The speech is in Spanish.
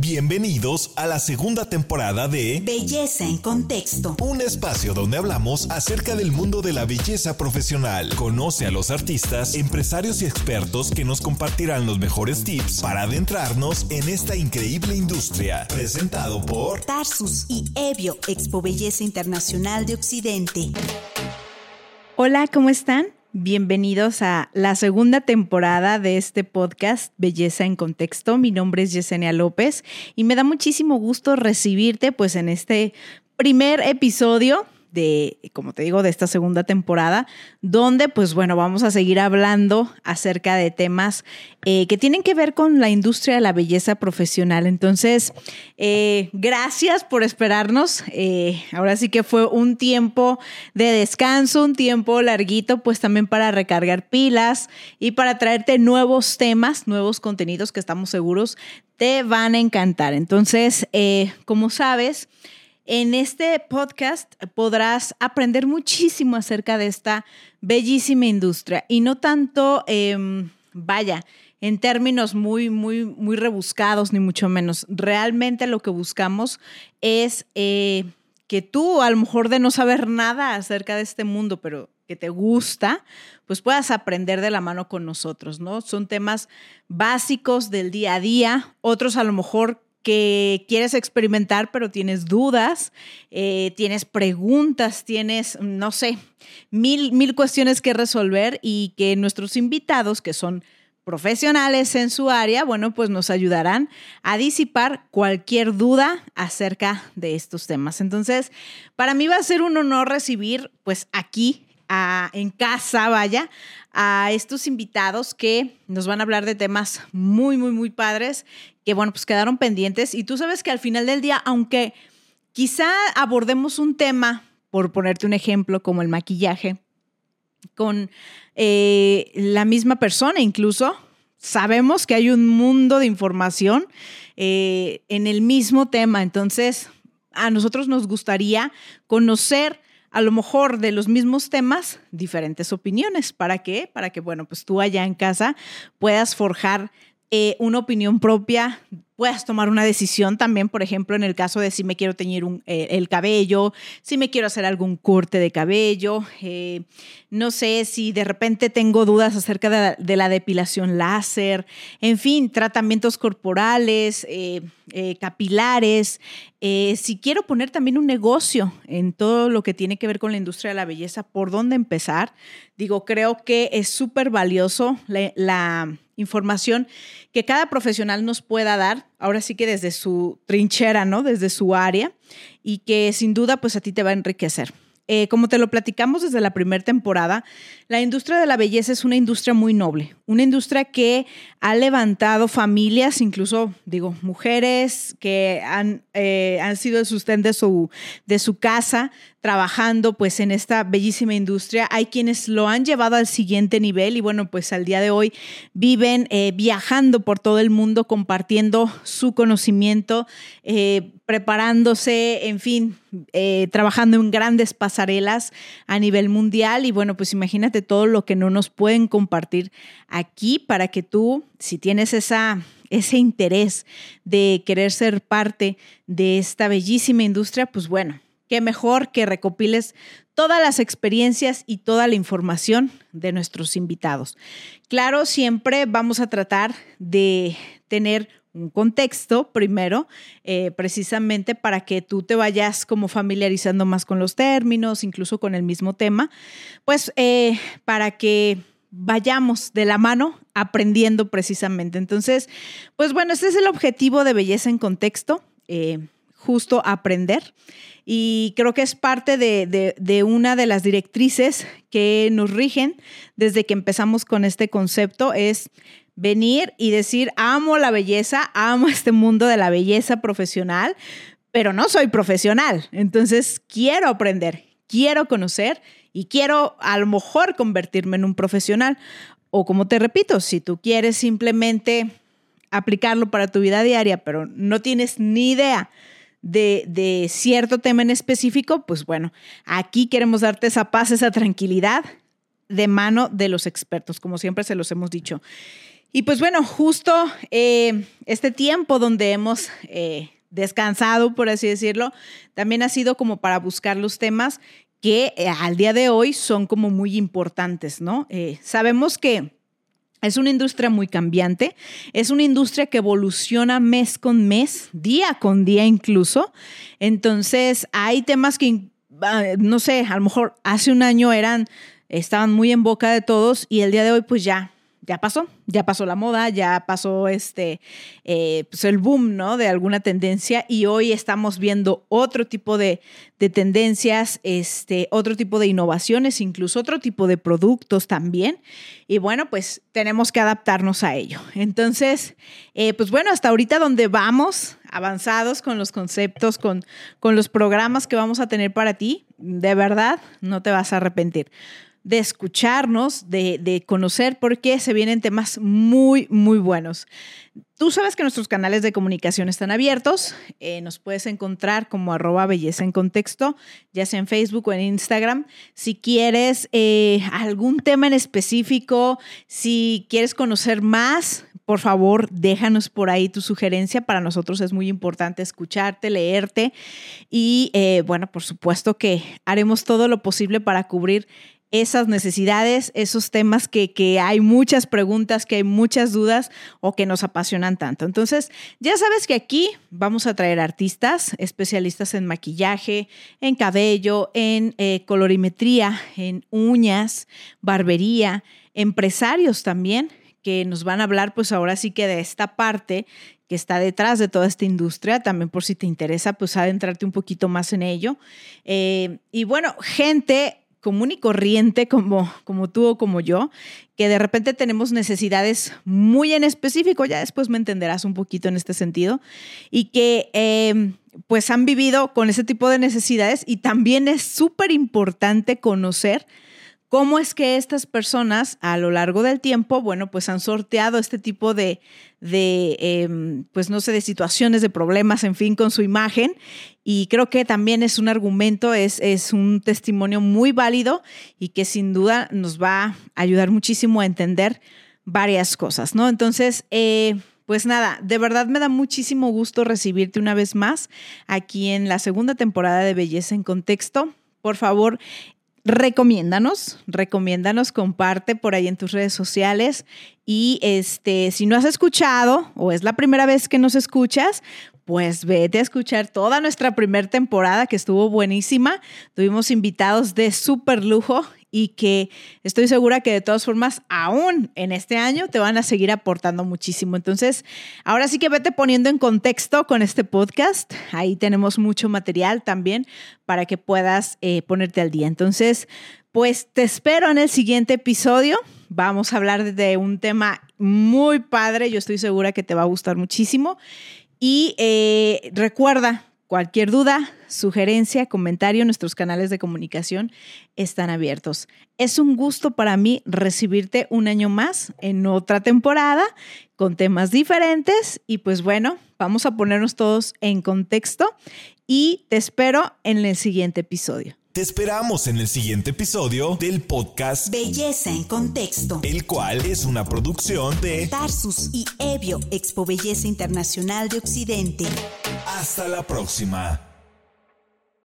Bienvenidos a la segunda temporada de Belleza en Contexto. Un espacio donde hablamos acerca del mundo de la belleza profesional. Conoce a los artistas, empresarios y expertos que nos compartirán los mejores tips para adentrarnos en esta increíble industria. Presentado por Tarsus y Evio, Expo Belleza Internacional de Occidente. Hola, ¿cómo están? Bienvenidos a la segunda temporada de este podcast Belleza en Contexto. Mi nombre es Yesenia López y me da muchísimo gusto recibirte pues en este primer episodio de, como te digo, de esta segunda temporada, donde pues bueno, vamos a seguir hablando acerca de temas eh, que tienen que ver con la industria de la belleza profesional. Entonces, eh, gracias por esperarnos. Eh, ahora sí que fue un tiempo de descanso, un tiempo larguito, pues también para recargar pilas y para traerte nuevos temas, nuevos contenidos que estamos seguros te van a encantar. Entonces, como sabes, en este podcast podrás aprender muchísimo acerca de esta bellísima industria y no tanto, em, vaya, en términos muy, muy, muy rebuscados, ni mucho menos. Realmente lo que buscamos es eh, que tú, a lo mejor de no saber nada acerca de este mundo, pero que te gusta, pues puedas aprender de la mano con nosotros, ¿no? Son temas básicos del día a día, otros a lo mejor que quieres experimentar, pero tienes dudas, eh, tienes preguntas, tienes, no sé, mil, mil cuestiones que resolver y que nuestros invitados, que son profesionales en su área, bueno, pues nos ayudarán a disipar cualquier duda acerca de estos temas. Entonces, para mí va a ser un honor recibir, pues aquí en casa, vaya, a estos invitados que nos van a hablar de temas muy, muy, muy padres, que bueno, pues quedaron pendientes. Y tú sabes que al final del día, aunque quizá abordemos un tema, por ponerte un ejemplo, como el maquillaje, con eh, la misma persona incluso, sabemos que hay un mundo de información eh, en el mismo tema. Entonces, a nosotros nos gustaría conocer a lo mejor de los mismos temas, diferentes opiniones. ¿Para qué? Para que, bueno, pues tú allá en casa puedas forjar eh, una opinión propia puedas tomar una decisión también, por ejemplo, en el caso de si me quiero teñir eh, el cabello, si me quiero hacer algún corte de cabello, eh, no sé si de repente tengo dudas acerca de la, depilación láser, en fin, tratamientos corporales, capilares, si quiero poner también un negocio en todo lo que tiene que ver con la industria de la belleza, ¿por dónde empezar? Digo, creo que es súper valioso la información que cada profesional nos pueda dar, ahora sí que desde su trinchera, ¿no? Desde su área, y que sin duda pues a ti te va a enriquecer. Eh, como te lo platicamos desde la primera temporada, la industria de la belleza es una industria muy noble, una industria que ha levantado familias, incluso, digo, mujeres que han, eh, han sido el sustento de su, de su casa, trabajando pues en esta bellísima industria. Hay quienes lo han llevado al siguiente nivel y bueno, pues al día de hoy viven eh, viajando por todo el mundo, compartiendo su conocimiento, preparándose, en fin, eh, trabajando en grandes pasarelas a nivel mundial y bueno, pues imagínate todo lo que no nos pueden compartir aquí para que tú, si tienes esa ese interés de querer ser parte de esta bellísima industria, pues bueno, qué mejor que recopiles todas las experiencias y toda la información de nuestros invitados. Claro, siempre vamos a tratar de tener un contexto primero, eh, precisamente para que tú te vayas como familiarizando más con los términos, incluso con el mismo tema, pues eh, para que vayamos de la mano aprendiendo precisamente. Entonces, pues bueno, este es el objetivo de Belleza en Contexto, eh, justo aprender. Y creo que es parte de, una de las directrices que nos rigen desde que empezamos con este concepto, es venir y decir, amo la belleza, amo este mundo de la belleza profesional, pero no soy profesional. Entonces quiero aprender, quiero conocer y quiero a lo mejor convertirme en un profesional. O como te repito, si tú quieres simplemente aplicarlo para tu vida diaria, pero no tienes ni idea de, cierto tema en específico, pues bueno, aquí queremos darte esa paz, esa tranquilidad de mano de los expertos, como siempre se los hemos dicho. Y pues bueno, justo eh, este tiempo donde hemos eh, descansado, por así decirlo, también ha sido como para buscar los temas que eh, al día de hoy son como muy importantes, ¿no? sabemos que es una industria muy cambiante, es una industria que evoluciona mes con mes, día con día incluso. Entonces, hay temas que, ah, no sé, a lo mejor hace un año eran, estaban muy en boca de todos y el día de hoy pues ya ya pasó, ya pasó la moda, ya pasó este, eh, pues el boom, ¿no? De alguna tendencia y hoy estamos viendo otro tipo de, tendencias, este, otro tipo de innovaciones, incluso otro tipo de productos también. Y bueno, pues tenemos que adaptarnos a ello. Entonces, eh, pues bueno, hasta ahorita donde vamos avanzados con los conceptos, con, con los programas que vamos a tener para ti, de verdad, no te vas a arrepentir de escucharnos, de, conocer, porque se vienen temas muy, muy buenos. Tú sabes que nuestros canales de comunicación están abiertos. Eh, nos puedes encontrar como arroba belleza en contexto, ya sea en Facebook o en Instagram. Si quieres eh, algún tema en específico, si quieres conocer más, por favor, déjanos por ahí tu sugerencia. Para nosotros es muy importante escucharte, leerte y, eh, bueno, por supuesto que haremos todo lo posible para cubrir esas necesidades, esos temas que, que, hay muchas preguntas, que hay muchas dudas o que nos apasionan tanto. Entonces, ya sabes que aquí vamos a traer artistas, especialistas en maquillaje, en cabello, en eh, colorimetría, en uñas, barbería, empresarios también que nos van a hablar pues ahora sí que de esta parte que está detrás de toda esta industria, también por si te interesa pues adentrarte un poquito más en ello. Eh, y bueno, gente común y corriente como, como tú o como yo, que de repente tenemos necesidades muy en específico, ya después me entenderás un poquito en este sentido, y que eh, pues han vivido con ese tipo de necesidades y también es súper importante conocer cómo es que estas personas a lo largo del tiempo, bueno, pues han sorteado este tipo de, de em, pues no sé, de situaciones, de problemas, en fin, con su imagen. Y creo que también es un argumento, es, es un testimonio muy válido y que sin duda nos va a ayudar muchísimo a entender varias cosas, ¿no? Entonces, eh, pues nada, de verdad me da muchísimo gusto recibirte una vez más aquí en la segunda temporada de Belleza en Contexto. Por favor, recomiéndanos, recomiéndanos, comparte por ahí en tus redes sociales y este, si no has escuchado o es la primera vez que nos escuchas, pues vete a escuchar toda nuestra primera temporada que estuvo buenísima. Tuvimos invitados de súper lujo y que estoy segura que de todas formas, aún en este año, te van a seguir aportando muchísimo. Entonces, ahora sí que vete poniendo en contexto con este podcast. Ahí tenemos mucho material también para que puedas eh, ponerte al día. Entonces, pues te espero en el siguiente episodio. Vamos a hablar de un tema muy padre. Yo estoy segura que te va a gustar muchísimo. Y eh, recuerda, Cualquier duda, sugerencia, comentario, nuestros canales de comunicación están abiertos. Es un gusto para mí recibirte un año más en otra temporada con temas diferentes y pues bueno, vamos a ponernos todos en contexto y te espero en el siguiente episodio. Te esperamos en el siguiente episodio del podcast Belleza en Contexto, el cual es una producción de Tarsus y Evio, Expo Belleza Internacional de Occidente. Hasta la próxima.